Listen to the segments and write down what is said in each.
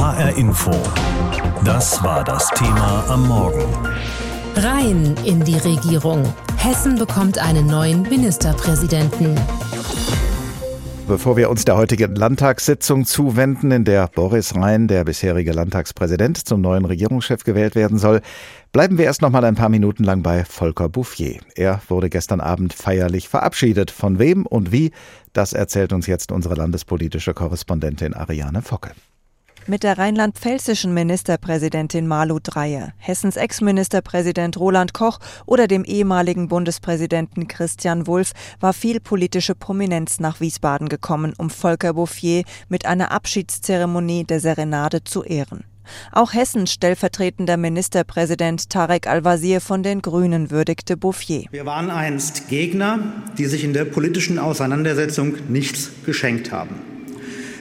HR Info. Das war das Thema am Morgen. Rein in die Regierung. Hessen bekommt einen neuen Ministerpräsidenten. Bevor wir uns der heutigen Landtagssitzung zuwenden, in der Boris Rhein, der bisherige Landtagspräsident, zum neuen Regierungschef gewählt werden soll, bleiben wir erst noch mal ein paar Minuten lang bei Volker Bouffier. Er wurde gestern Abend feierlich verabschiedet. Von wem und wie, das erzählt uns jetzt unsere landespolitische Korrespondentin Ariane Focke. Mit der rheinland-pfälzischen Ministerpräsidentin Malu Dreyer, Hessens Ex-Ministerpräsident Roland Koch oder dem ehemaligen Bundespräsidenten Christian Wulff war viel politische Prominenz nach Wiesbaden gekommen, um Volker Bouffier mit einer Abschiedszeremonie der Serenade zu ehren. Auch Hessens stellvertretender Ministerpräsident Tarek Al-Wazir von den Grünen würdigte Bouffier. Wir waren einst Gegner, die sich in der politischen Auseinandersetzung nichts geschenkt haben.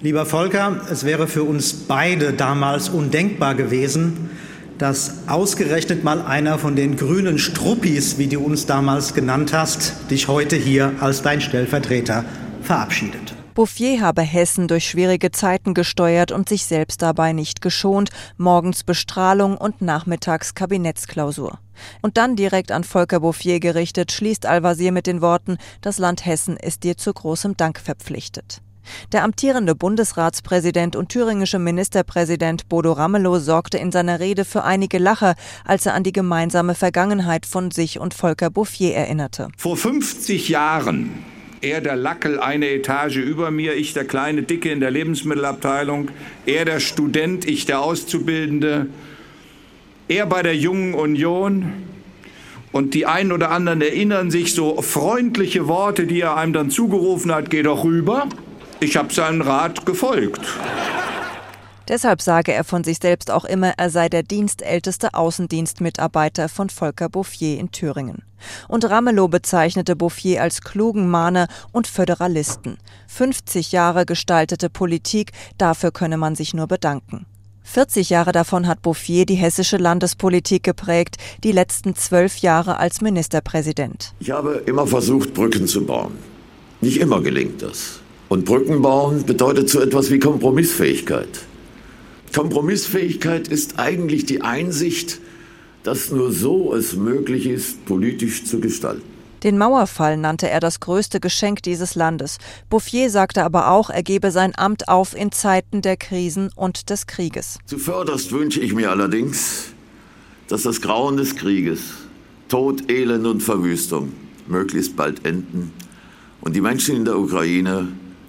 Lieber Volker, es wäre für uns beide damals undenkbar gewesen, dass ausgerechnet mal einer von den grünen Struppis, wie du uns damals genannt hast, dich heute hier als dein Stellvertreter verabschiedet. Bouffier habe Hessen durch schwierige Zeiten gesteuert und sich selbst dabei nicht geschont, morgens Bestrahlung und nachmittags Kabinettsklausur. Und dann direkt an Volker Bouffier gerichtet, schließt Al-Wazir mit den Worten, das Land Hessen ist dir zu großem Dank verpflichtet. Der amtierende Bundesratspräsident und thüringische Ministerpräsident Bodo Ramelow sorgte in seiner Rede für einige Lacher, als er an die gemeinsame Vergangenheit von sich und Volker Bouffier erinnerte. Vor 50 Jahren er der Lackel eine Etage über mir, ich der kleine Dicke in der Lebensmittelabteilung, er der Student, ich der Auszubildende, er bei der Jungen Union. Und die einen oder anderen erinnern sich so freundliche Worte, die er einem dann zugerufen hat, geh doch rüber. Ich habe seinen Rat gefolgt. Deshalb sage er von sich selbst auch immer, er sei der dienstälteste Außendienstmitarbeiter von Volker Bouffier in Thüringen. Und Ramelow bezeichnete Bouffier als klugen Mahner und Föderalisten. 50 Jahre gestaltete Politik, dafür könne man sich nur bedanken. 40 Jahre davon hat Bouffier die hessische Landespolitik geprägt, die letzten zwölf Jahre als Ministerpräsident. Ich habe immer versucht, Brücken zu bauen. Nicht immer gelingt das. Und Brücken bauen bedeutet so etwas wie Kompromissfähigkeit. Kompromissfähigkeit ist eigentlich die Einsicht, dass nur so es möglich ist, politisch zu gestalten. Den Mauerfall nannte er das größte Geschenk dieses Landes. Bouffier sagte aber auch, er gebe sein Amt auf in Zeiten der Krisen und des Krieges. Zuvörderst wünsche ich mir allerdings, dass das Grauen des Krieges, Tod, Elend und Verwüstung möglichst bald enden und die Menschen in der Ukraine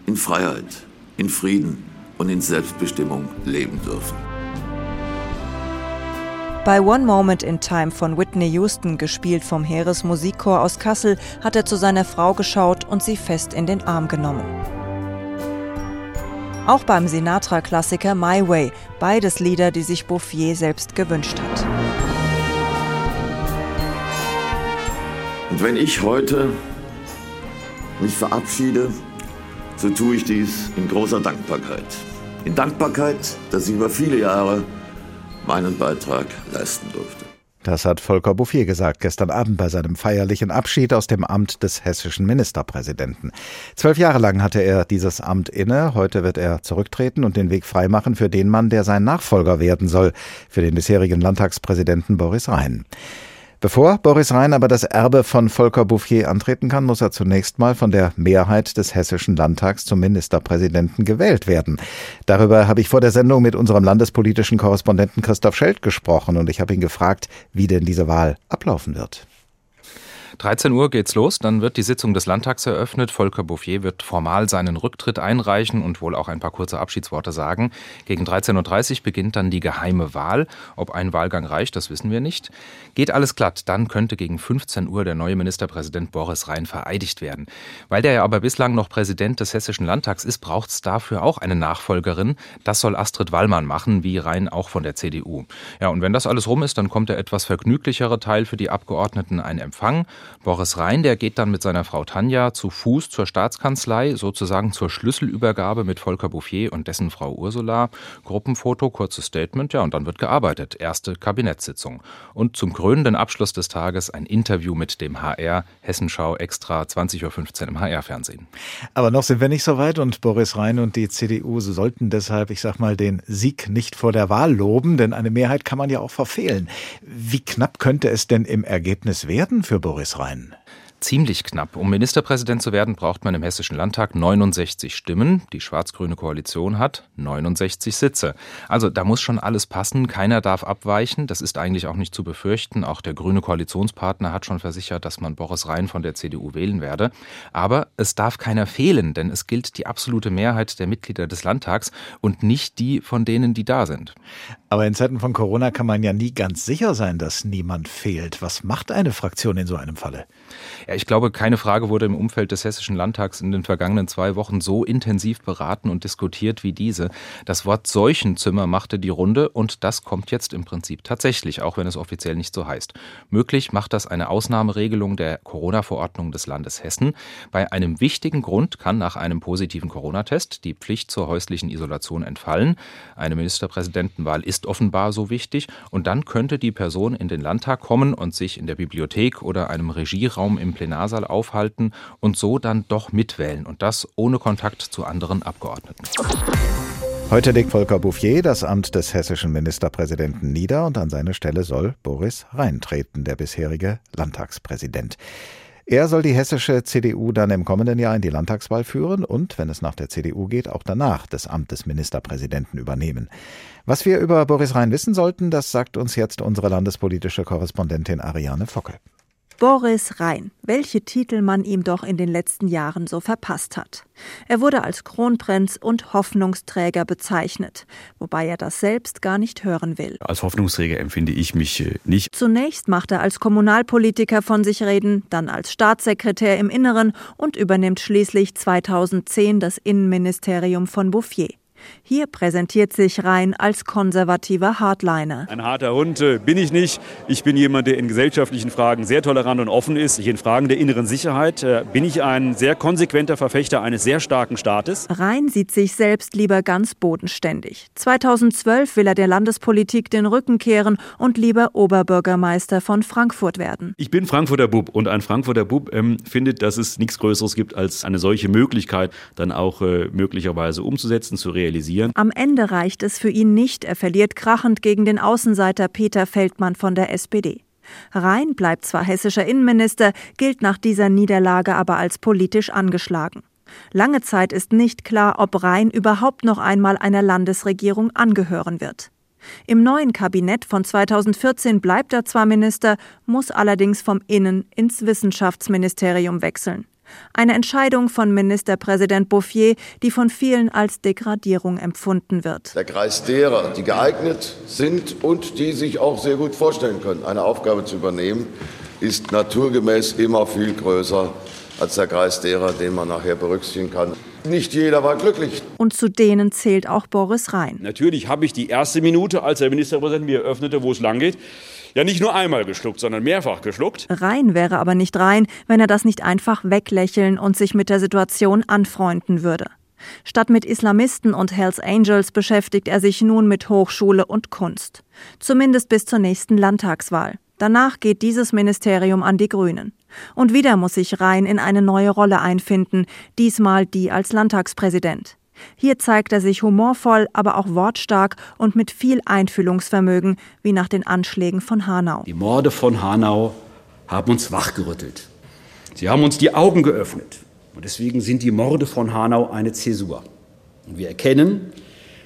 in Freiheit, in Frieden und in Selbstbestimmung leben dürfen. Bei One Moment in Time von Whitney Houston, gespielt vom Heeresmusikchor aus Kassel, hat er zu seiner Frau geschaut und sie fest in den Arm genommen. Auch beim Sinatra-Klassiker My Way, beides Lieder, die sich Bouffier selbst gewünscht hat. Und wenn ich heute mich verabschiede, so tue ich dies in großer Dankbarkeit. In Dankbarkeit, dass ich über viele Jahre meinen Beitrag leisten durfte. Das hat Volker Bouffier gesagt gestern Abend bei seinem feierlichen Abschied aus dem Amt des hessischen Ministerpräsidenten. Zwölf Jahre lang hatte er dieses Amt inne. Heute wird er zurücktreten und den Weg freimachen für den Mann, der sein Nachfolger werden soll, für den bisherigen Landtagspräsidenten Boris Rhein. Bevor Boris Rhein aber das Erbe von Volker Bouffier antreten kann, muss er zunächst mal von der Mehrheit des Hessischen Landtags zum Ministerpräsidenten gewählt werden. Darüber habe ich vor der Sendung mit unserem landespolitischen Korrespondenten Christoph Schelt gesprochen und ich habe ihn gefragt, wie denn diese Wahl ablaufen wird. 13 Uhr geht's los, dann wird die Sitzung des Landtags eröffnet. Volker Bouffier wird formal seinen Rücktritt einreichen und wohl auch ein paar kurze Abschiedsworte sagen. Gegen 13.30 Uhr beginnt dann die geheime Wahl. Ob ein Wahlgang reicht, das wissen wir nicht. Geht alles glatt, dann könnte gegen 15 Uhr der neue Ministerpräsident Boris Rhein vereidigt werden. Weil der ja aber bislang noch Präsident des Hessischen Landtags ist, braucht es dafür auch eine Nachfolgerin. Das soll Astrid Wallmann machen, wie Rhein auch von der CDU. Ja, und wenn das alles rum ist, dann kommt der etwas vergnüglichere Teil für die Abgeordneten, ein Empfang. Boris Rhein, der geht dann mit seiner Frau Tanja zu Fuß zur Staatskanzlei, sozusagen zur Schlüsselübergabe mit Volker Bouffier und dessen Frau Ursula. Gruppenfoto, kurzes Statement, ja, und dann wird gearbeitet. Erste Kabinettssitzung. Und zum krönenden Abschluss des Tages ein Interview mit dem HR, Hessenschau extra 20.15 Uhr im HR-Fernsehen. Aber noch sind wir nicht so weit und Boris Rhein und die CDU sollten deshalb, ich sag mal, den Sieg nicht vor der Wahl loben, denn eine Mehrheit kann man ja auch verfehlen. Wie knapp könnte es denn im Ergebnis werden für Boris Rhein? sein ziemlich knapp. Um Ministerpräsident zu werden, braucht man im Hessischen Landtag 69 Stimmen. Die schwarz-grüne Koalition hat 69 Sitze. Also da muss schon alles passen. Keiner darf abweichen. Das ist eigentlich auch nicht zu befürchten. Auch der grüne Koalitionspartner hat schon versichert, dass man Boris Rhein von der CDU wählen werde. Aber es darf keiner fehlen, denn es gilt die absolute Mehrheit der Mitglieder des Landtags und nicht die von denen, die da sind. Aber in Zeiten von Corona kann man ja nie ganz sicher sein, dass niemand fehlt. Was macht eine Fraktion in so einem Falle? Ja, ich glaube, keine Frage wurde im Umfeld des Hessischen Landtags in den vergangenen zwei Wochen so intensiv beraten und diskutiert wie diese. Das Wort Seuchenzimmer machte die Runde und das kommt jetzt im Prinzip tatsächlich, auch wenn es offiziell nicht so heißt. Möglich macht das eine Ausnahmeregelung der Corona-Verordnung des Landes Hessen. Bei einem wichtigen Grund kann nach einem positiven Corona-Test die Pflicht zur häuslichen Isolation entfallen. Eine Ministerpräsidentenwahl ist offenbar so wichtig und dann könnte die Person in den Landtag kommen und sich in der Bibliothek oder einem Regieraum im Plenarsaal aufhalten und so dann doch mitwählen und das ohne Kontakt zu anderen Abgeordneten. Heute legt Volker Bouffier das Amt des hessischen Ministerpräsidenten nieder und an seine Stelle soll Boris Rhein treten, der bisherige Landtagspräsident. Er soll die hessische CDU dann im kommenden Jahr in die Landtagswahl führen und, wenn es nach der CDU geht, auch danach das Amt des Ministerpräsidenten übernehmen. Was wir über Boris Rhein wissen sollten, das sagt uns jetzt unsere landespolitische Korrespondentin Ariane Focke. Boris Rhein, welche Titel man ihm doch in den letzten Jahren so verpasst hat. Er wurde als Kronprinz und Hoffnungsträger bezeichnet, wobei er das selbst gar nicht hören will. Als Hoffnungsträger empfinde ich mich äh, nicht. Zunächst macht er als Kommunalpolitiker von sich reden, dann als Staatssekretär im Inneren und übernimmt schließlich 2010 das Innenministerium von Bouffier. Hier präsentiert sich Rhein als konservativer Hardliner. Ein harter Hund äh, bin ich nicht. Ich bin jemand, der in gesellschaftlichen Fragen sehr tolerant und offen ist. In Fragen der inneren Sicherheit äh, bin ich ein sehr konsequenter Verfechter eines sehr starken Staates. Rhein sieht sich selbst lieber ganz bodenständig. 2012 will er der Landespolitik den Rücken kehren und lieber Oberbürgermeister von Frankfurt werden. Ich bin Frankfurter Bub und ein Frankfurter Bub ähm, findet, dass es nichts Größeres gibt, als eine solche Möglichkeit dann auch äh, möglicherweise umzusetzen, zu realisieren realisieren. Am Ende reicht es für ihn nicht. Er verliert krachend gegen den Außenseiter Peter Feldmann von der SPD. Rhein bleibt zwar hessischer Innenminister, gilt nach dieser Niederlage aber als politisch angeschlagen. Lange Zeit ist nicht klar, ob Rhein überhaupt noch einmal einer Landesregierung angehören wird. Im neuen Kabinett von 2014 bleibt er zwar Minister, muss allerdings vom Innen ins Wissenschaftsministerium wechseln. Eine Entscheidung von Ministerpräsident Bouffier, die von vielen als Degradierung empfunden wird. Der Kreis derer, die geeignet sind und die sich auch sehr gut vorstellen können, eine Aufgabe zu übernehmen, ist naturgemäß immer viel größer als der Kreis derer, den man nachher berücksichtigen kann. Nicht jeder war glücklich. Und zu denen zählt auch Boris Rhein. Natürlich habe ich die erste Minute, als der Ministerpräsident mir eröffnete, wo es lang geht, ja nicht nur einmal geschluckt, sondern mehrfach geschluckt. Rein wäre aber nicht rein, wenn er das nicht einfach weglächeln und sich mit der Situation anfreunden würde. Statt mit Islamisten und Hells Angels beschäftigt er sich nun mit Hochschule und Kunst. Zumindest bis zur nächsten Landtagswahl. Danach geht dieses Ministerium an die Grünen. Und wieder muss sich Rhein in eine neue Rolle einfinden, diesmal die als Landtagspräsident. Hier zeigt er sich humorvoll, aber auch wortstark und mit viel Einfühlungsvermögen, wie nach den Anschlägen von Hanau. Die Morde von Hanau haben uns wachgerüttelt. Sie haben uns die Augen geöffnet. Und deswegen sind die Morde von Hanau eine Zäsur. Und wir erkennen,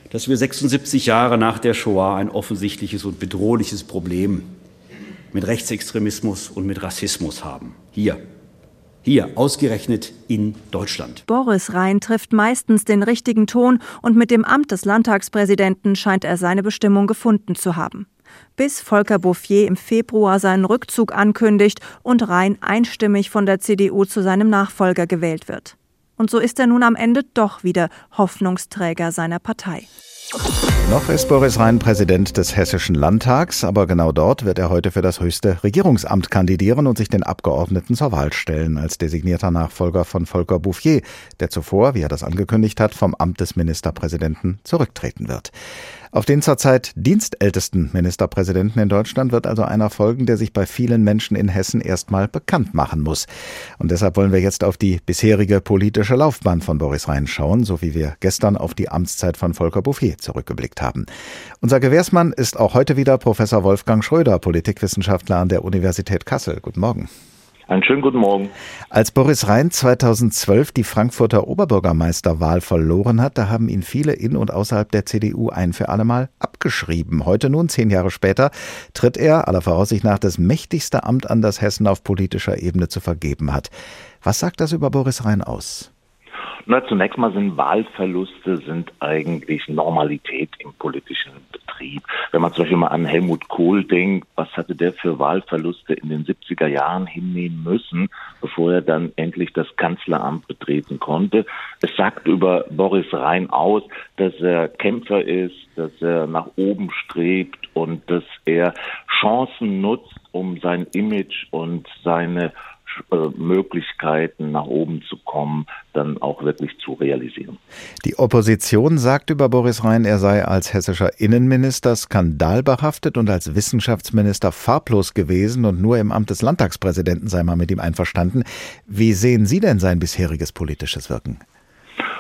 dass wir 76 Jahre nach der Shoah ein offensichtliches und bedrohliches Problem mit Rechtsextremismus und mit Rassismus haben. Hier hier, ausgerechnet in Deutschland. Boris Rhein trifft meistens den richtigen Ton und mit dem Amt des Landtagspräsidenten scheint er seine Bestimmung gefunden zu haben. Bis Volker Bouffier im Februar seinen Rückzug ankündigt und Rhein einstimmig von der CDU zu seinem Nachfolger gewählt wird. Und so ist er nun am Ende doch wieder Hoffnungsträger seiner Partei. Noch ist Boris Rhein Präsident des Hessischen Landtags, aber genau dort wird er heute für das höchste Regierungsamt kandidieren und sich den Abgeordneten zur Wahl stellen, als designierter Nachfolger von Volker Bouffier, der zuvor, wie er das angekündigt hat, vom Amt des Ministerpräsidenten zurücktreten wird. Auf den zurzeit dienstältesten Ministerpräsidenten in Deutschland wird also einer folgen, der sich bei vielen Menschen in Hessen erstmal bekannt machen muss. Und deshalb wollen wir jetzt auf die bisherige politische Laufbahn von Boris Rhein schauen, so wie wir gestern auf die Amtszeit von Volker Bouffier zurückgeblickt haben. Unser Gewährsmann ist auch heute wieder Professor Wolfgang Schröder, Politikwissenschaftler an der Universität Kassel. Guten Morgen. Einen schönen guten Morgen. Als Boris Rhein 2012 die Frankfurter Oberbürgermeisterwahl verloren hat, da haben ihn viele in und außerhalb der CDU ein für allemal abgeschrieben. Heute nun, zehn Jahre später, tritt er aller Voraussicht nach das mächtigste Amt an, das Hessen auf politischer Ebene zu vergeben hat. Was sagt das über Boris Rhein aus? Na, zunächst mal sind Wahlverluste sind eigentlich Normalität im politischen Betrieb. Wenn man zum Beispiel mal an Helmut Kohl denkt, was hatte der für Wahlverluste in den 70er Jahren hinnehmen müssen, bevor er dann endlich das Kanzleramt betreten konnte. Es sagt über Boris Rhein aus, dass er Kämpfer ist, dass er nach oben strebt und dass er Chancen nutzt, um sein Image und seine Möglichkeiten, nach oben zu kommen, dann auch wirklich zu realisieren. Die Opposition sagt über Boris Rhein, er sei als hessischer Innenminister skandalbehaftet und als Wissenschaftsminister farblos gewesen und nur im Amt des Landtagspräsidenten sei man mit ihm einverstanden. Wie sehen Sie denn sein bisheriges politisches Wirken?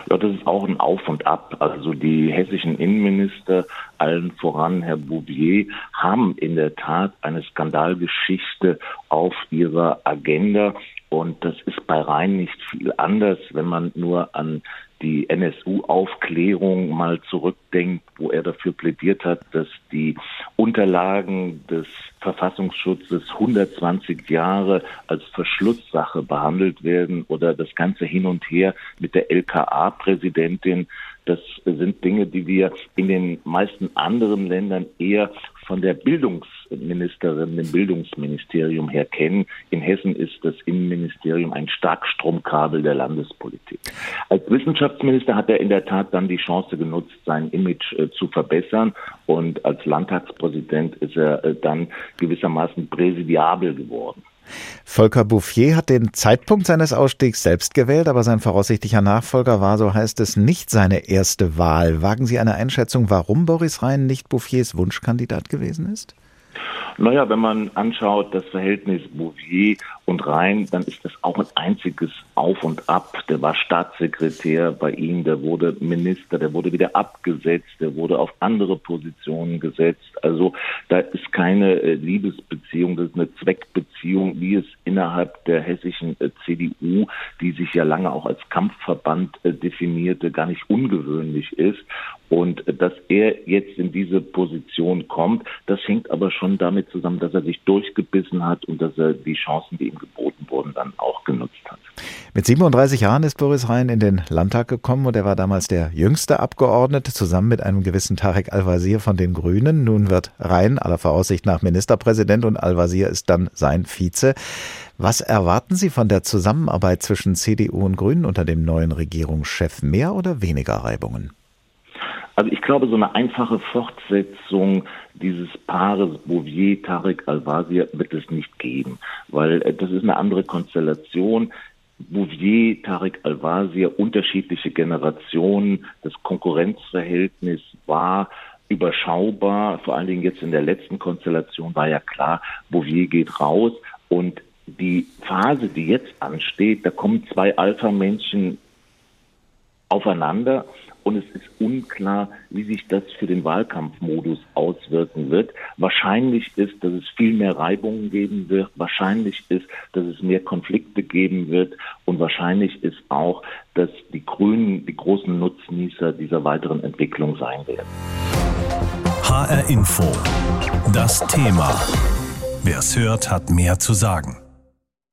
Ja, das ist auch ein Auf und Ab. Also die hessischen Innenminister, allen voran Herr Bouvier, haben in der Tat eine Skandalgeschichte auf ihrer Agenda. Und das ist bei Rhein nicht viel anders, wenn man nur an die NSU-Aufklärung mal zurückdenkt, wo er dafür plädiert hat, dass die Unterlagen des Verfassungsschutzes 120 Jahre als Verschlusssache behandelt werden oder das ganze Hin und Her mit der LKA-Präsidentin. Das sind Dinge, die wir in den meisten anderen Ländern eher von der Bildungsministerin, dem Bildungsministerium her kennen. In Hessen ist das Innenministerium ein Starkstromkabel der Landespolitik. Als Wissenschaftsminister hat er in der Tat dann die Chance genutzt, sein Image äh, zu verbessern. Und als Landtagspräsident ist er äh, dann gewissermaßen präsidiabel geworden. Volker Bouffier hat den Zeitpunkt seines Ausstiegs selbst gewählt, aber sein voraussichtlicher Nachfolger war, so heißt es, nicht seine erste Wahl. Wagen Sie eine Einschätzung, warum Boris Rhein nicht Bouffiers Wunschkandidat gewesen ist? Naja, wenn man anschaut das Verhältnis Bouvier und Rhein, dann ist das auch ein einziges Auf und Ab. Der war Staatssekretär bei ihm, der wurde Minister, der wurde wieder abgesetzt, der wurde auf andere Positionen gesetzt. Also da ist keine äh, Liebesbeziehung, das ist eine Zweckbeziehung, wie es innerhalb der hessischen äh, CDU, die sich ja lange auch als Kampfverband äh, definierte, gar nicht ungewöhnlich ist. Und dass er jetzt in diese Position kommt, das hängt aber schon damit zusammen, dass er sich durchgebissen hat und dass er die Chancen, die ihm geboten wurden, dann auch genutzt hat. Mit 37 Jahren ist Boris Rhein in den Landtag gekommen und er war damals der jüngste Abgeordnete, zusammen mit einem gewissen Tarek Al-Wazir von den Grünen. Nun wird Rhein aller Voraussicht nach Ministerpräsident und Al-Wazir ist dann sein Vize. Was erwarten Sie von der Zusammenarbeit zwischen CDU und Grünen unter dem neuen Regierungschef? Mehr oder weniger Reibungen? Also ich glaube, so eine einfache Fortsetzung dieses Paares Bouvier, Tarek Al-Wazir wird es nicht geben, weil äh, das ist eine andere Konstellation. Bouvier, Tarek Al-Wazir, unterschiedliche Generationen, das Konkurrenzverhältnis war überschaubar, vor allen Dingen jetzt in der letzten Konstellation war ja klar, Bouvier geht raus und die Phase, die jetzt ansteht, da kommen zwei Alpha-Männchen aufeinander und es ist unklar, wie sich das für den Wahlkampfmodus auswirken wird. Wahrscheinlich ist, dass es viel mehr Reibungen geben wird. Wahrscheinlich ist, dass es mehr Konflikte geben wird. Und wahrscheinlich ist auch, dass die Grünen die großen Nutznießer dieser weiteren Entwicklung sein werden. HR Info. Das Thema. Wer es hört, hat mehr zu sagen.